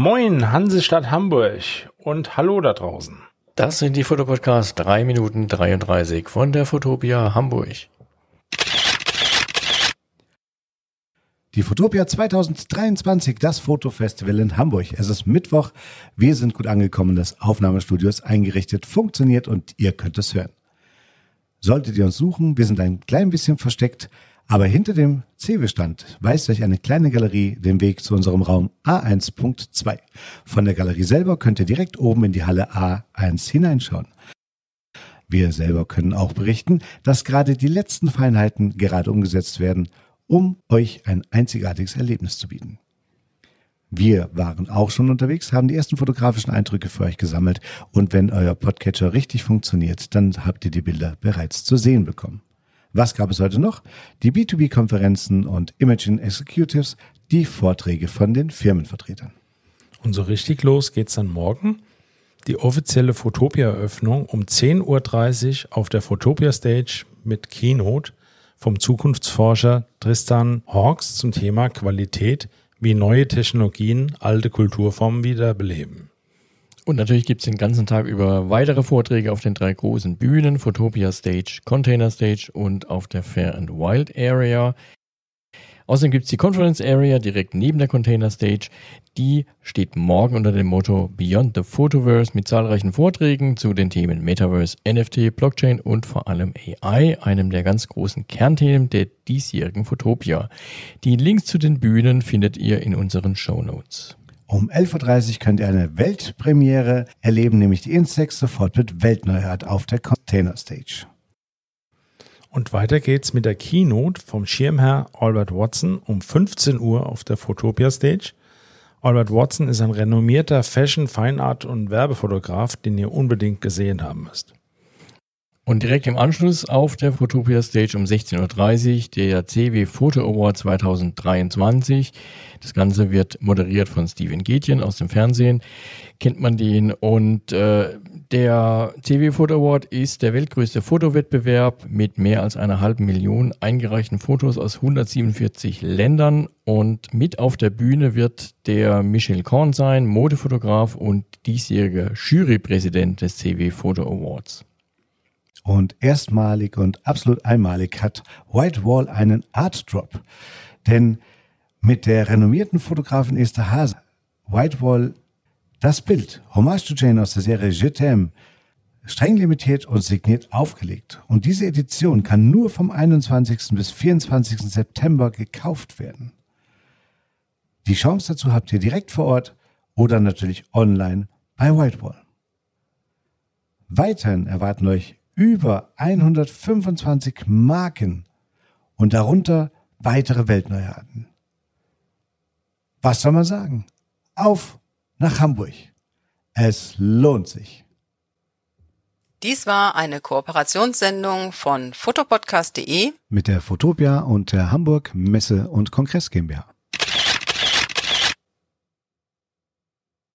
Moin, Hansestadt Hamburg und hallo da draußen. Das sind die Fotopodcasts 3 Minuten 33 von der Fotopia Hamburg. Die Fotopia 2023, das Fotofestival in Hamburg. Es ist Mittwoch. Wir sind gut angekommen. Das Aufnahmestudio ist eingerichtet, funktioniert und ihr könnt es hören. Solltet ihr uns suchen, wir sind ein klein bisschen versteckt. Aber hinter dem CW-Stand weist euch eine kleine Galerie den Weg zu unserem Raum A1.2. Von der Galerie selber könnt ihr direkt oben in die Halle A1 hineinschauen. Wir selber können auch berichten, dass gerade die letzten Feinheiten gerade umgesetzt werden, um euch ein einzigartiges Erlebnis zu bieten. Wir waren auch schon unterwegs, haben die ersten fotografischen Eindrücke für euch gesammelt und wenn euer Podcatcher richtig funktioniert, dann habt ihr die Bilder bereits zu sehen bekommen. Was gab es heute noch? Die B2B-Konferenzen und Imaging Executives, die Vorträge von den Firmenvertretern. Und so richtig los geht's dann morgen. Die offizielle Fotopia-Eröffnung um 10.30 Uhr auf der Fotopia Stage mit Keynote vom Zukunftsforscher Tristan Hawks zum Thema Qualität, wie neue Technologien alte Kulturformen wiederbeleben. Und natürlich gibt es den ganzen Tag über weitere Vorträge auf den drei großen Bühnen, Photopia Stage, Container Stage und auf der Fair and Wild Area. Außerdem gibt es die Conference Area direkt neben der Container Stage. Die steht morgen unter dem Motto Beyond the Photoverse mit zahlreichen Vorträgen zu den Themen Metaverse, NFT, Blockchain und vor allem AI, einem der ganz großen Kernthemen der diesjährigen Photopia. Die Links zu den Bühnen findet ihr in unseren Show Notes. Um 11.30 Uhr könnt ihr eine Weltpremiere erleben, nämlich die Insex sofort mit Weltneuheit auf der Container Stage. Und weiter geht's mit der Keynote vom Schirmherr Albert Watson um 15 Uhr auf der Photopia Stage. Albert Watson ist ein renommierter Fashion, Feinart und Werbefotograf, den ihr unbedingt gesehen haben müsst. Und direkt im Anschluss auf der Photopia Stage um 16.30 Uhr der CW Photo Award 2023. Das Ganze wird moderiert von Steven Gätjen aus dem Fernsehen. Kennt man den. Und äh, der CW Photo Award ist der weltgrößte Fotowettbewerb mit mehr als einer halben Million eingereichten Fotos aus 147 Ländern. Und mit auf der Bühne wird der Michel Korn sein, Modefotograf und diesjähriger Jurypräsident des CW Photo Awards. Und erstmalig und absolut einmalig hat White Wall einen Art Drop. Denn mit der renommierten Fotografin Esther Hase White Wall das Bild Hommage to Jane aus der Serie Je t'aime streng limitiert und signiert aufgelegt. Und diese Edition kann nur vom 21. bis 24. September gekauft werden. Die Chance dazu habt ihr direkt vor Ort oder natürlich online bei Whitewall. Weiterhin erwarten euch über 125 Marken und darunter weitere Weltneuheiten. Was soll man sagen? Auf nach Hamburg. Es lohnt sich. Dies war eine Kooperationssendung von fotopodcast.de mit der Fotopia und der Hamburg Messe und Kongress GmbH.